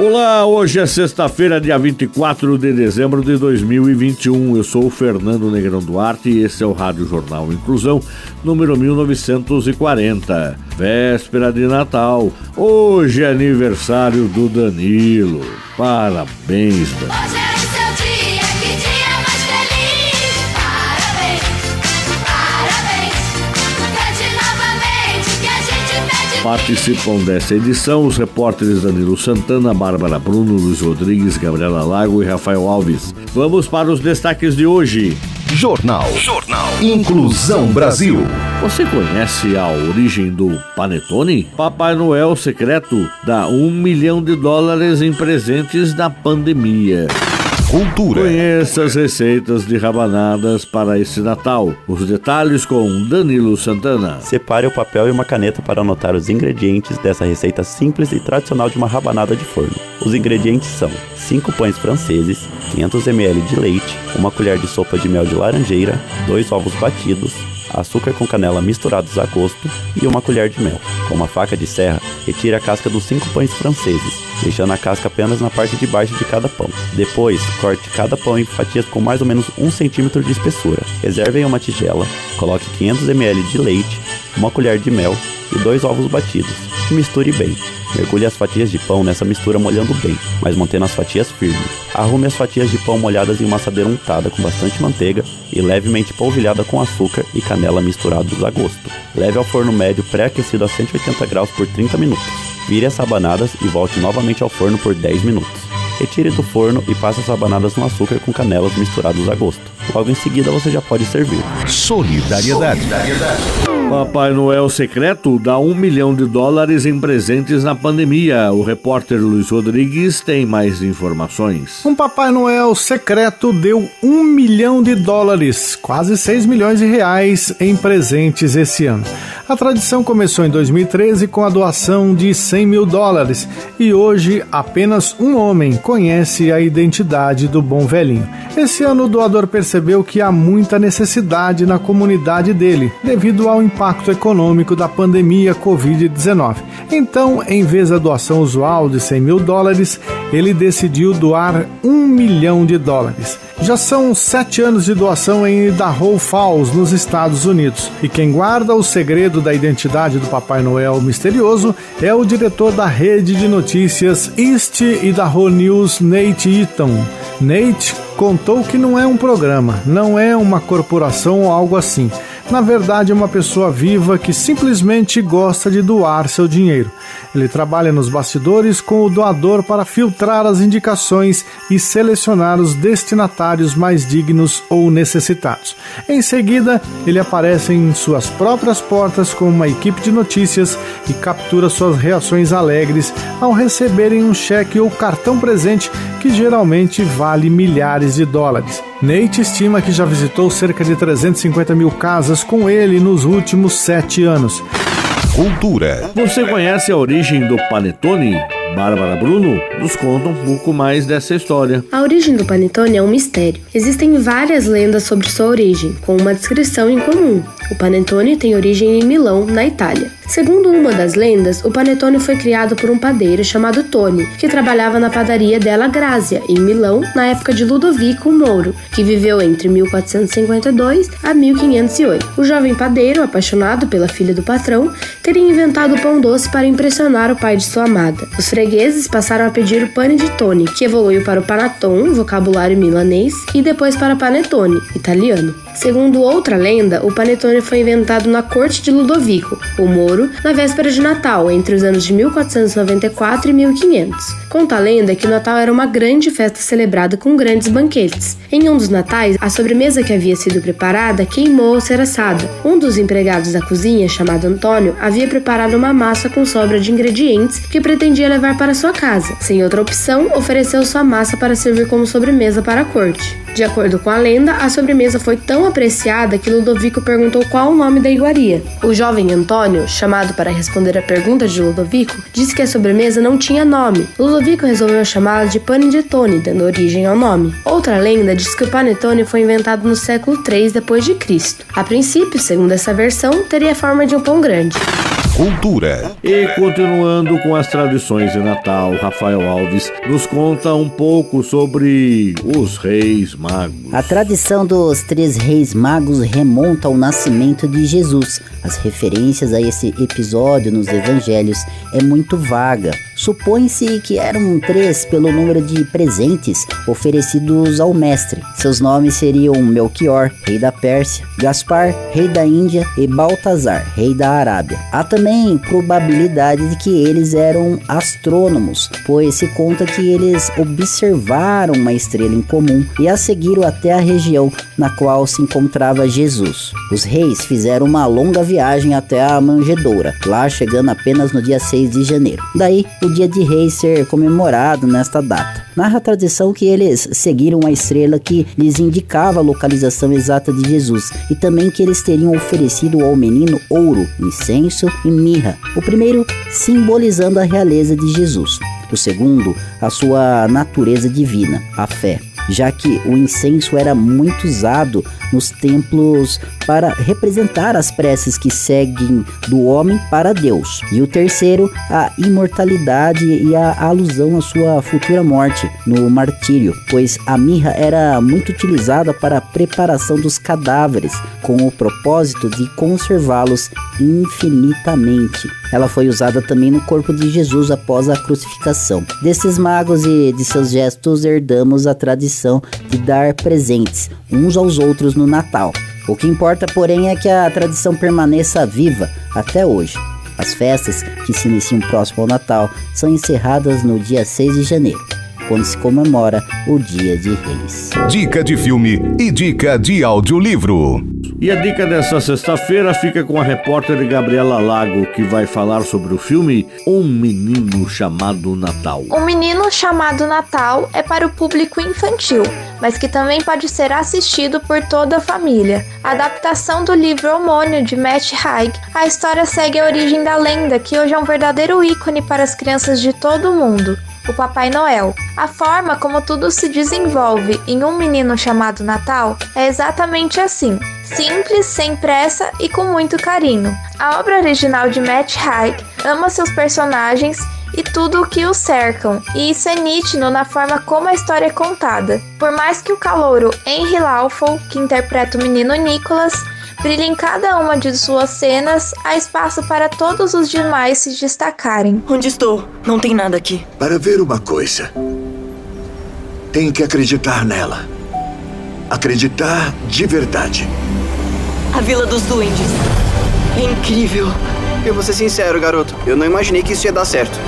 Olá, hoje é sexta-feira, dia 24 de dezembro de 2021. Eu sou o Fernando Negrão Duarte e esse é o Rádio Jornal Inclusão, número 1940. Véspera de Natal. Hoje é aniversário do Danilo. Parabéns, Danilo. Participam dessa edição os repórteres Danilo Santana, Bárbara Bruno, Luiz Rodrigues, Gabriela Lago e Rafael Alves. Vamos para os destaques de hoje. Jornal. Jornal. Inclusão Brasil. Você conhece a origem do Panetone? Papai Noel secreto dá um milhão de dólares em presentes na pandemia. Cultura. Conheça as receitas de rabanadas para esse Natal. Os detalhes com Danilo Santana. Separe o papel e uma caneta para anotar os ingredientes dessa receita simples e tradicional de uma rabanada de forno. Os ingredientes são 5 pães franceses, 500 ml de leite, uma colher de sopa de mel de laranjeira, dois ovos batidos, açúcar com canela misturados a gosto e uma colher de mel. Com uma faca de serra, retire a casca dos cinco pães franceses, deixando a casca apenas na parte de baixo de cada pão. Depois, corte cada pão em fatias com mais ou menos 1 cm de espessura. Reserve em uma tigela, coloque 500 ml de leite, uma colher de mel e dois ovos batidos. Misture bem. Mergulhe as fatias de pão nessa mistura molhando bem, mas mantendo as fatias firmes. Arrume as fatias de pão molhadas em uma assadeira untada com bastante manteiga e levemente polvilhada com açúcar e canela misturados a gosto. Leve ao forno médio pré-aquecido a 180 graus por 30 minutos. Vire as rabanadas e volte novamente ao forno por 10 minutos. Retire do forno e passe as rabanadas no açúcar com canelas misturados a gosto. Logo em seguida você já pode servir. Solidariedade. Solidariedade. Papai Noel secreto dá um milhão de dólares em presentes na pandemia. O repórter Luiz Rodrigues tem mais informações. Um Papai Noel secreto deu um milhão de dólares, quase 6 milhões de reais, em presentes esse ano. A tradição começou em 2013 com a doação de 100 mil dólares e hoje apenas um homem conhece a identidade do bom velhinho. Esse ano o doador percebeu que há muita necessidade na comunidade dele, devido ao impacto econômico da pandemia Covid-19. Então, em vez da doação usual de 100 mil dólares, ele decidiu doar um milhão de dólares. Já são sete anos de doação em Idaho Falls, nos Estados Unidos. E quem guarda o segredo da identidade do Papai Noel misterioso é o diretor da rede de notícias East Idaho News, Nate Eaton. Nate contou que não é um programa, não é uma corporação ou algo assim na verdade é uma pessoa viva que simplesmente gosta de doar seu dinheiro. Ele trabalha nos bastidores com o doador para filtrar as indicações e selecionar os destinatários mais dignos ou necessitados. Em seguida, ele aparece em suas próprias portas com uma equipe de notícias e captura suas reações alegres ao receberem um cheque ou cartão presente que geralmente vale milhares de dólares. Nate estima que já visitou cerca de 350 mil casas com ele nos últimos sete anos. Cultura. Você conhece a origem do panetone? Bárbara Bruno nos conta um pouco mais dessa história. A origem do panetone é um mistério. Existem várias lendas sobre sua origem, com uma descrição em comum. O panetone tem origem em Milão, na Itália. Segundo uma das lendas, o panetone foi criado por um padeiro chamado Tony, que trabalhava na padaria Della Grazia, em Milão, na época de Ludovico Mouro, que viveu entre 1452 a 1508. O jovem padeiro, apaixonado pela filha do patrão, teria inventado o pão doce para impressionar o pai de sua amada. Os fregueses passaram a pedir o pane de Tony, que evoluiu para o panaton, vocabulário milanês, e depois para panetone, italiano. Segundo outra lenda, o panetone foi inventado na corte de Ludovico. O calouro na véspera de Natal, entre os anos de 1494 e 1500. Conta a lenda que o Natal era uma grande festa celebrada com grandes banquetes. Em um dos natais, a sobremesa que havia sido preparada queimou ao ser assada. Um dos empregados da cozinha, chamado Antônio, havia preparado uma massa com sobra de ingredientes que pretendia levar para sua casa. Sem outra opção, ofereceu sua massa para servir como sobremesa para a corte. De acordo com a lenda, a sobremesa foi tão apreciada que Ludovico perguntou qual o nome da iguaria. O jovem Antônio, chamado para responder a pergunta de Ludovico, disse que a sobremesa não tinha nome. Ludovico resolveu chamá-la de panetone, dando origem ao nome. Outra lenda diz que o panetone foi inventado no século III depois de Cristo. A princípio, segundo essa versão, teria a forma de um pão grande. Cultura. E continuando com as tradições de Natal, Rafael Alves nos conta um pouco sobre os Reis Magos. A tradição dos três Reis Magos remonta ao nascimento de Jesus. As referências a esse episódio nos evangelhos é muito vaga. Supõe-se que eram três pelo número de presentes oferecidos ao mestre. Seus nomes seriam Melchior, rei da Pérsia, Gaspar, rei da Índia e Baltazar, rei da Arábia. Há também probabilidade de que eles eram astrônomos, pois se conta que eles observaram uma estrela em comum e a seguiram até a região na qual se encontrava Jesus. Os reis fizeram uma longa viagem até a manjedoura, lá chegando apenas no dia 6 de janeiro. Daí, dia de reis ser comemorado nesta data. Narra a tradição que eles seguiram a estrela que lhes indicava a localização exata de Jesus e também que eles teriam oferecido ao menino ouro, incenso e mirra. O primeiro simbolizando a realeza de Jesus, o segundo, a sua natureza divina, a fé já que o incenso era muito usado nos templos para representar as preces que seguem do homem para Deus. E o terceiro, a imortalidade e a alusão à sua futura morte no martírio, pois a mirra era muito utilizada para a preparação dos cadáveres, com o propósito de conservá-los infinitamente. Ela foi usada também no corpo de Jesus após a crucificação. Desses magos e de seus gestos herdamos a tradição de dar presentes uns aos outros no Natal. O que importa, porém, é que a tradição permaneça viva até hoje. As festas, que se iniciam próximo ao Natal, são encerradas no dia 6 de janeiro, quando se comemora o Dia de Reis. Dica de filme e dica de audiolivro. E a dica dessa sexta-feira fica com a repórter Gabriela Lago, que vai falar sobre o filme Um Menino Chamado Natal. Um Menino Chamado Natal é para o público infantil, mas que também pode ser assistido por toda a família. A adaptação do livro homônimo de Matt Haig, a história segue a origem da lenda, que hoje é um verdadeiro ícone para as crianças de todo o mundo o Papai Noel. A forma como tudo se desenvolve em um menino chamado Natal é exatamente assim: simples, sem pressa e com muito carinho. A obra original de Matt Haig ama seus personagens e tudo o que os cercam, e isso é nítido na forma como a história é contada. Por mais que o calouro Henry Lawful, que interpreta o menino Nicholas, brilhe em cada uma de suas cenas, há espaço para todos os demais se destacarem. Onde estou? Não tem nada aqui. Para ver uma coisa, tem que acreditar nela. Acreditar de verdade. A Vila dos Duendes. É incrível. Eu vou ser sincero, garoto. Eu não imaginei que isso ia dar certo.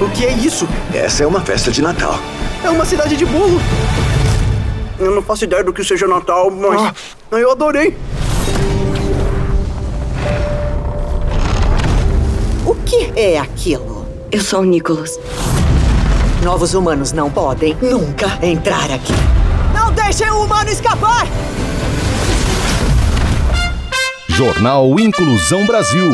O que é isso? Essa é uma festa de Natal. É uma cidade de bolo. Eu não faço ideia do que seja Natal, mas ah. eu adorei. Que é aquilo? Eu sou o Nicholas. Novos humanos não podem nunca entrar aqui. Não deixem o humano escapar! Jornal Inclusão Brasil.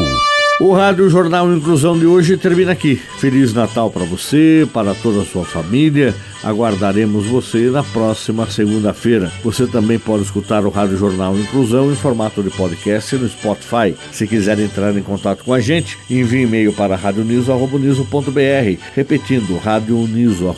O Rádio Jornal Inclusão de hoje termina aqui. Feliz Natal para você, para toda a sua família. Aguardaremos você na próxima segunda-feira. Você também pode escutar o Rádio Jornal Inclusão em formato de podcast no Spotify. Se quiser entrar em contato com a gente, envie e-mail para radioniso.br, repetindo radioniso.br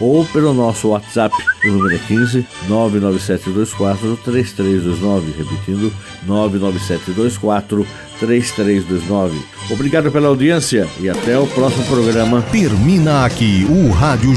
ou pelo nosso WhatsApp, o número é 15 99724 3329, repetindo 99724 3329. Obrigado pela audiência e até o próximo programa. Termina aqui o Rádio